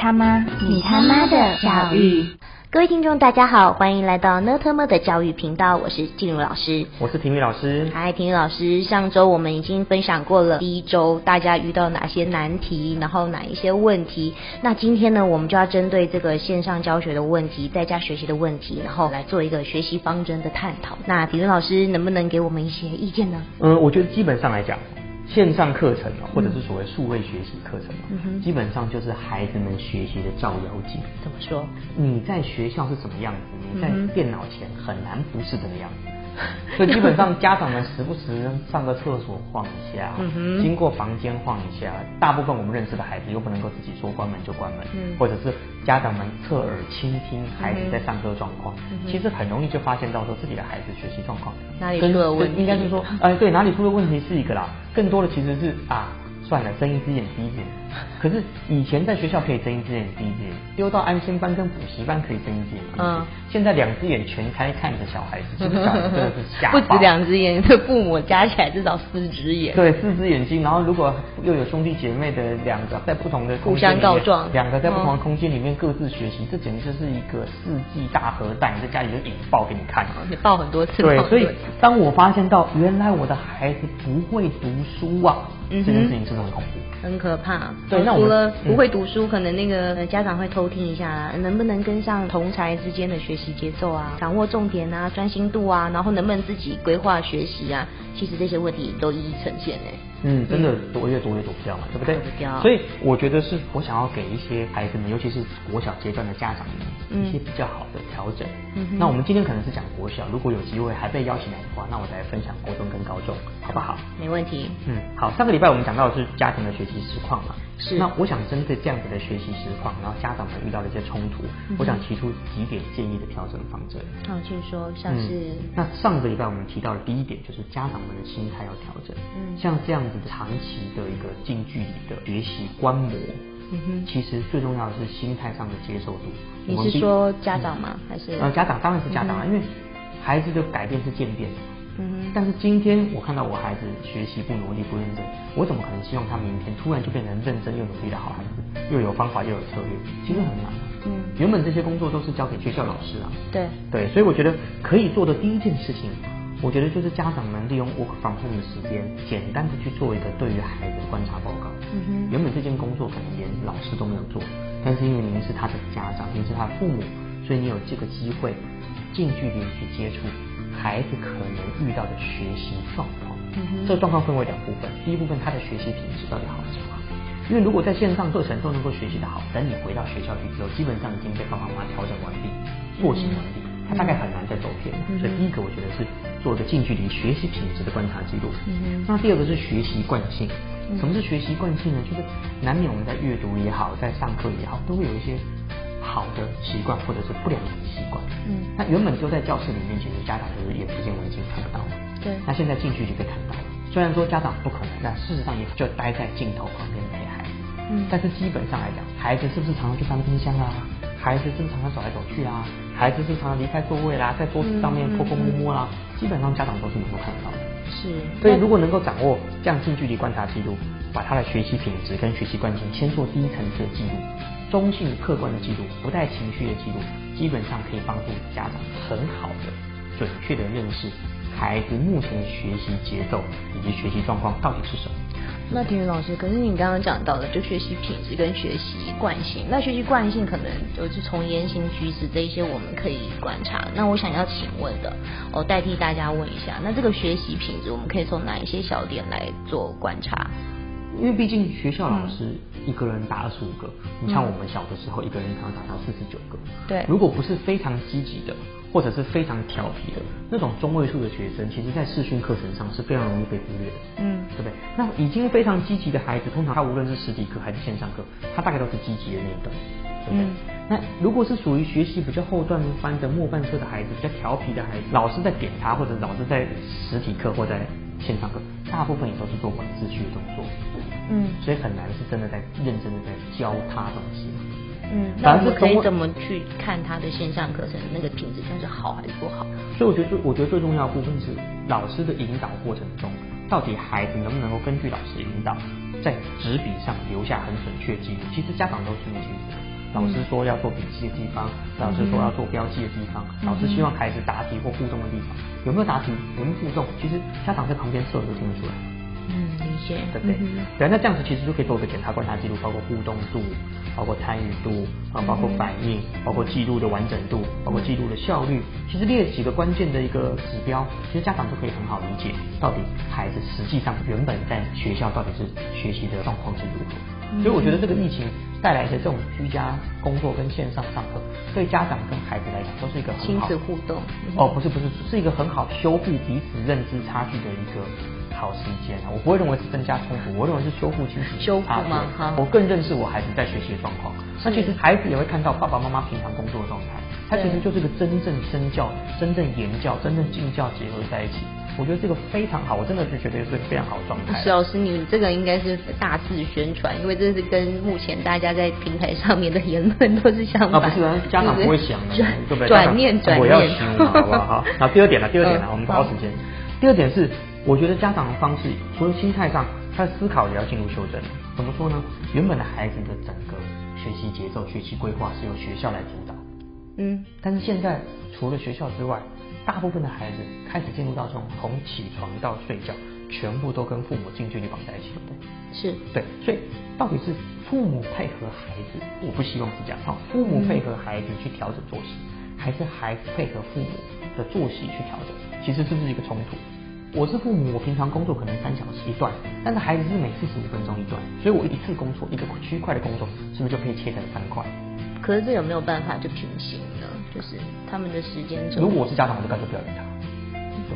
他妈，你他妈的教育。各位听众，大家好，欢迎来到呢特么的教育频道，我是静茹老师，我是婷宇老师。嗨，婷宇老师，上周我们已经分享过了第一周大家遇到哪些难题，然后哪一些问题。那今天呢，我们就要针对这个线上教学的问题，在家学习的问题，然后来做一个学习方针的探讨。那婷宇老师能不能给我们一些意见呢？嗯，我觉得基本上来讲。线上课程啊，或者是所谓数位学习课程嘛，基本上就是孩子们学习的照妖镜。怎么说？你在学校是什么样子，你在电脑前很难不是这个样子。所以基本上家长们时不时上个厕所晃一下，经过房间晃一下。大部分我们认识的孩子又不能够自己说关门就关门，或者是家长们侧耳倾听孩子在上课状况，其实很容易就发现到说自己的孩子学习状况哪里出了问题。应该是说，哎，对，哪里出了问题是一个啦，更多的其实是啊。算了，睁一只眼闭一只眼。可是以前在学校可以睁一只眼闭一只眼，丢到安心班跟补习班可以睁一只眼。嗯。现在两只眼全开看着小孩子，真的是吓。不止两只眼，这父母加起来至少四只眼。对，四只眼睛。然后如果又有兄弟姐妹的两个在不同的互相告状，两个在不同的空间里面各自学习，这简直就是一个世纪大核弹，在家里就引爆给你看。你爆很多次。对，所以当我发现到原来我的孩子不会读书啊。这件事情真的很恐怖，很可怕。对，那除了不会读书，可能那个家长会偷听一下，能不能跟上同才之间的学习节奏啊，掌握重点啊，专心度啊，然后能不能自己规划学习啊？其实这些问题都一一呈现哎。嗯，真的躲越躲越躲不掉嘛，对不对？所以我觉得是我想要给一些孩子们，尤其是国小阶段的家长们一些比较好的调整。嗯那我们今天可能是讲国小，如果有机会还被邀请来的话，那我再来分享国中跟高中，好不好？没问题。嗯，好。上个礼拜我们讲到的是家庭的学习实况嘛。是。那我想针对这样子的学习实况，然后家长们遇到的一些冲突，我想提出几点建议的调整方针。好，请说。像是。那上个礼拜我们提到的第一点就是家长们的心态要调整。嗯。像这样子。长期的一个近距离的学习观摩，嗯哼，其实最重要的是心态上的接受度。你是说家长吗？还是？呃，家长当然是家长啊，因为孩子的改变是渐变的。嗯。但是今天我看到我孩子学习不努力不认真，我怎么可能希望他明天突然就变成认真又努力的好孩子？又有方法又有策略，其实很难。嗯。原本这些工作都是交给学校老师啊。对。对，所以我觉得可以做的第一件事情。我觉得就是家长们利用 work from home 的时间，简单的去做一个对于孩子的观察报告。嗯哼。原本这件工作可能连老师都没有做，但是因为您是他的家长，您是他的父母，所以你有这个机会近距离去接触孩子可能遇到的学习状况。嗯。这个状况分为两部分，第一部分他的学习品质到底好不好？因为如果在线上课程都能够学习的好，等你回到学校去之后，基本上已经被爸爸妈妈调整完毕，作息完毕。他大概很难再走偏，所以第一个我觉得是做一个近距离学习品质的观察记录。那第二个是学习惯性。什么是学习惯性呢？就是难免我们在阅读也好，在上课也好，都会有一些好的习惯或者是不良的习惯。嗯。那原本就在教室里面，其实家长就是眼不见为净，看不到。对。那现在近距离被看到了，虽然说家长不可能，但事实上也就待在镜头旁边陪孩子。嗯。但是基本上来讲，孩子是不是常常去翻冰箱啊？孩子正常的走来走去啊？孩子正常的离开座位啦，在桌子上面偷偷摸摸啦，基本上家长都是能够看得到的。是，所以如果能够掌握这样近距离观察记录，把他的学习品质跟学习惯性先做第一层次的记录，中性客观的记录，不带情绪的记录，基本上可以帮助家长很好的、准确的认识孩子目前的学习节奏以及学习状况到底是什么。那田云老师，可是你刚刚讲到的，就学习品质跟学习惯性，那学习惯性可能就是从言行举止这一些我们可以观察。那我想要请问的，我代替大家问一下，那这个学习品质我们可以从哪一些小点来做观察？因为毕竟学校老师一个人打二十五个，你像我们小的时候一个人可能打到四十九个。对，如果不是非常积极的。或者是非常调皮的那种中位数的学生，其实在视讯课程上是非常容易被忽略的，嗯，对不对？那已经非常积极的孩子，通常他无论是实体课还是线上课，他大概都是积极的那一段，对不对？那如果是属于学习比较后段班的末半车的孩子，比较调皮的孩子，老师在点他，或者老师在实体课或在线上课，大部分也都是做管秩序的动作，嗯，所以很难是真的在认真的在教他东西。嗯，那我们可以怎么去看他的线上课程那个品质，算是好还是不好？所以我觉得最我觉得最重要的部分是老师的引导过程中，到底孩子能不能够根据老师引导在纸笔上留下很准确记录，其实家长都清楚清楚。老师说要做笔记的地方，老师说要做标记的地方，老师希望孩子答题或互动的地方，有没有答题，有没有互动，其实家长在旁边测都听得出来。嗯，理解，对不对？对，那这样子其实就可以做个检查观察记录，包括互动度，包括参与度啊，包括反应，包括记录的完整度，包括记录的效率。其实列几个关键的一个指标，其实家长都可以很好理解，到底孩子实际上原本在学校到底是学习的状况是如何。所以我觉得这个疫情带来的这种居家工作跟线上上课，对家长跟孩子来讲都是一个很好亲子互动。哦，不是不是，是一个很好修复彼此认知差距的一个。好时间啊，我不会认为是增加冲突，我认为是修复亲子修复吗？我更认识我孩子在学习的状况。那其实孩子也会看到爸爸妈妈平常工作的状态，他其实就是个真正身教、真正言教、真正敬教结合在一起。我觉得这个非常好，我真的是觉得是非常好的状态。石老师，你这个应该是大肆宣传，因为这是跟目前大家在平台上面的言论都是相反。啊，不是，家长不会想的，对不对？转念转念，我要听，好不好？好，那第二点了，第二点了，我们把握时间。第二点是。我觉得家长的方式，除了心态上，他的思考也要进入修正。怎么说呢？原本的孩子的整个学习节奏、学习规划是由学校来主导。嗯。但是现在除了学校之外，大部分的孩子开始进入到这种从起床到睡觉，全部都跟父母近距离绑在一起，对不对？是。对。所以到底是父母配合孩子？我不希望是这样。哈，父母配合孩子去调整作息，还是孩子配合父母的作息去调整？其实这是一个冲突。我是父母，我平常工作可能三小时一段，但是孩子是每次十五分钟一段，所以我一次工作一个区块的工作，是不是就可以切成三块？可是这有没有办法就平行呢？就是他们的时间如果我是家长，我就干脆不要理他，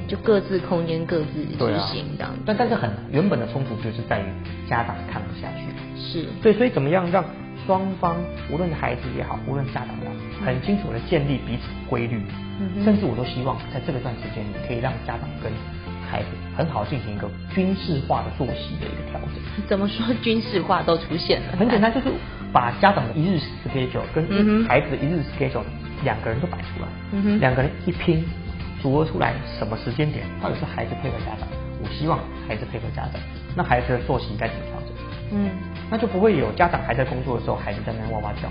就各自空间各自执行这样。但但是很原本的冲突就是在于家长看不下去。是。对，所以怎么样让双方，无论孩子也好，无论家长也好，很清楚的建立彼此规律，甚至我都希望在这个段时间里，可以让家长跟孩子很好进行一个军事化的作息的一个调整。怎么说军事化都出现了？很简单，就是把家长的一日 schedule 跟孩子的一日 schedule 两个人都摆出来，两个人一拼，组合出来什么时间点或者是孩子配合家长，我希望孩子配合家长，那孩子的作息该怎么调整？嗯，那就不会有家长还在工作的时候，孩子在那哇哇叫。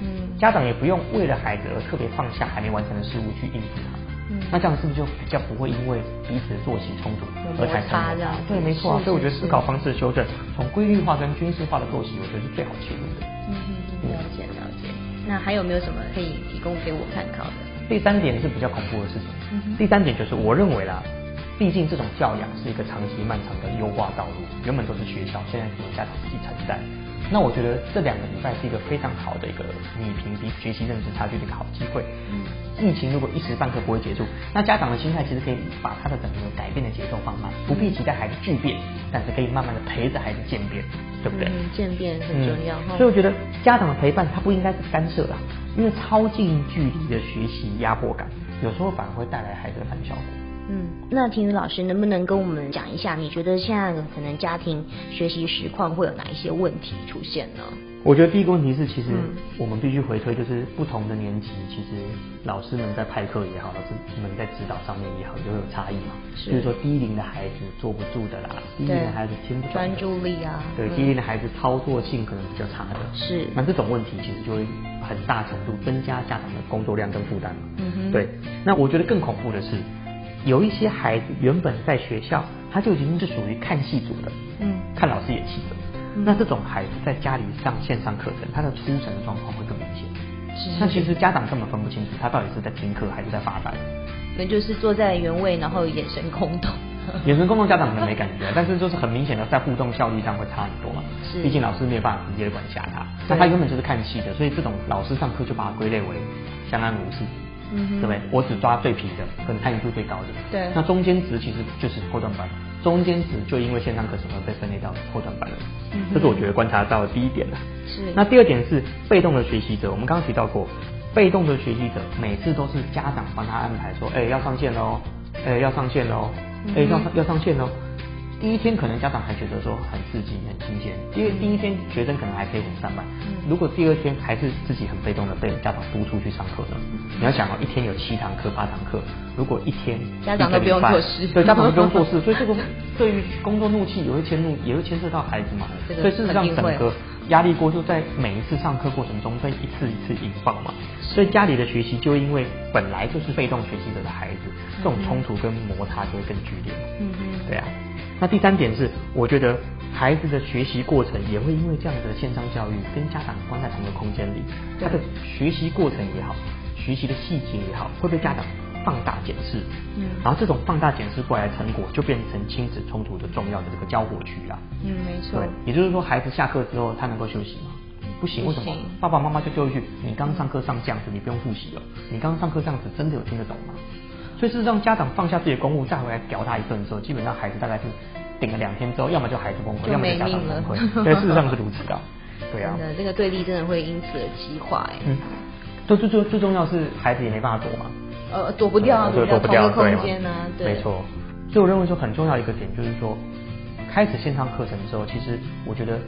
嗯，家长也不用为了孩子而特别放下还没完成的事物去应付他。那这样是不是就比较不会因为彼此的作息冲突而产生这样？对，没错。所以我觉得思考方式的修正，从规律化跟军事化的作息，我觉得是最好切入的。嗯嗯，了解了解。那还有没有什么可以提供给我参考的？第三点是比较恐怖的事情。第三点就是我认为啦，毕竟这种教养是一个长期漫长的优化道路，原本都是学校，现在是由家长自己承担。那我觉得这两个礼拜是一个非常好的一个你评比学习认知差距的一个好机会。嗯，疫情如果一时半刻不会结束，那家长的心态其实可以把他的整个改变的节奏放慢，不必期待孩子巨变，但是可以慢慢的陪着孩子渐变，对不对？嗯，渐变很重要。所以我觉得家长的陪伴他不应该是干涉啦，因为超近距离的学习压迫感，有时候反而会带来孩子的反效果。嗯，那婷宇老师能不能跟我们讲一下，你觉得现在可能家庭学习实况会有哪一些问题出现呢？我觉得第一个问题是，其实我们必须回推，就是不同的年级，其实老师们在派课也好，老师们在指导上面也好，都有差异嘛。是。比如说低龄的孩子坐不住的啦，低龄的孩子听不懂。专注力啊。对，低龄的孩子操作性可能比较差的。是。那这种问题其实就会很大程度增加家长的工作量跟负担嘛。嗯哼。对。那我觉得更恐怖的是。有一些孩子原本在学校，他就已经是属于看戏组的，嗯，看老师演戏的。那这种孩子在家里上线上课程，他的出神的状况会更明显。那其实家长根本分不清楚，他到底是在听课还是在发呆。那就是坐在原位，然后眼神空洞。眼神空洞，家长可能没感觉，但是就是很明显的在互动效率上会差很多嘛。是。毕竟老师没有办法直接管辖他，那他原本就是看戏的，所以这种老师上课就把它归类为相安无事。对不对？我只抓最皮的，跟参与度最高的。对。那中间值其实就是后段班，中间值就因为线上课程而被分类到后段班了。嗯。这是我觉得观察到的第一点了。是。那第二点是被动的学习者，我们刚刚提到过，被动的学习者每次都是家长帮他安排说，哎，要上线喽，哎，要上线喽，哎，要要上线喽。第一天可能家长还觉得说很刺激、很新鲜，因为第一天学生可能还可以很上班。如果第二天还是自己很被动的被家长督促去上课呢？你要想哦，一天有七堂课、八堂课，如果一天家长都不用做事，对，家长都不用做事，所以这个对于工作怒气也会牵怒，也会牵涉到孩子嘛。所以事实上整个压力锅就在每一次上课过程中被一次一次引爆嘛。所以家里的学习就因为本来就是被动学习者的孩子，这种冲突跟摩擦就会更剧烈。嗯哼，对啊。那第三点是，我觉得孩子的学习过程也会因为这样子的线上教育，跟家长关在同一个空间里，他的学习过程也好，学习的细节也好，会被家长放大检视。嗯，然后这种放大检视过来的成果，就变成亲子冲突的重要的这个交火区啊。嗯，没错。对，也就是说，孩子下课之后，他能够休息吗？不行，为什么？爸爸妈妈就丢一句：你刚上课上这样子，你不用复习了。你刚刚上课这样子，真的有听得懂吗？所以事实上，家长放下自己的公务，再回来屌他一顿的时候，基本上孩子大概是顶了两天之后，要么就孩子崩溃，要么就家长崩溃。对，事实上是如此的。对啊。真的，这个对立真的会因此而激化哎。嗯。最最最最重要是孩子也没办法躲嘛。呃，躲不掉，躲不掉空间呢。对。没错。所以我认为说很重要一个点就是说，开始线上课程的时候，其实我觉得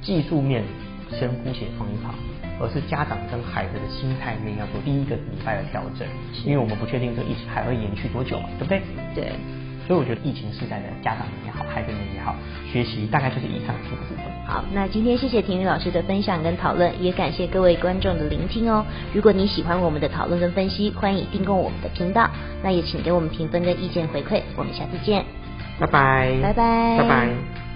技术面先姑且放一旁。而是家长跟孩子的心态面要做第一个礼拜的调整，因为我们不确定这疫情还会延续多久嘛，对不对？对。所以我觉得疫情时代的家长们也好，孩子们也好，学习大概就是以上四个部分。好，那今天谢谢婷宇老师的分享跟讨论，也感谢各位观众的聆听哦。如果你喜欢我们的讨论跟分析，欢迎订购我们的频道，那也请给我们评分跟意见回馈。我们下次见，拜拜，拜拜，拜拜。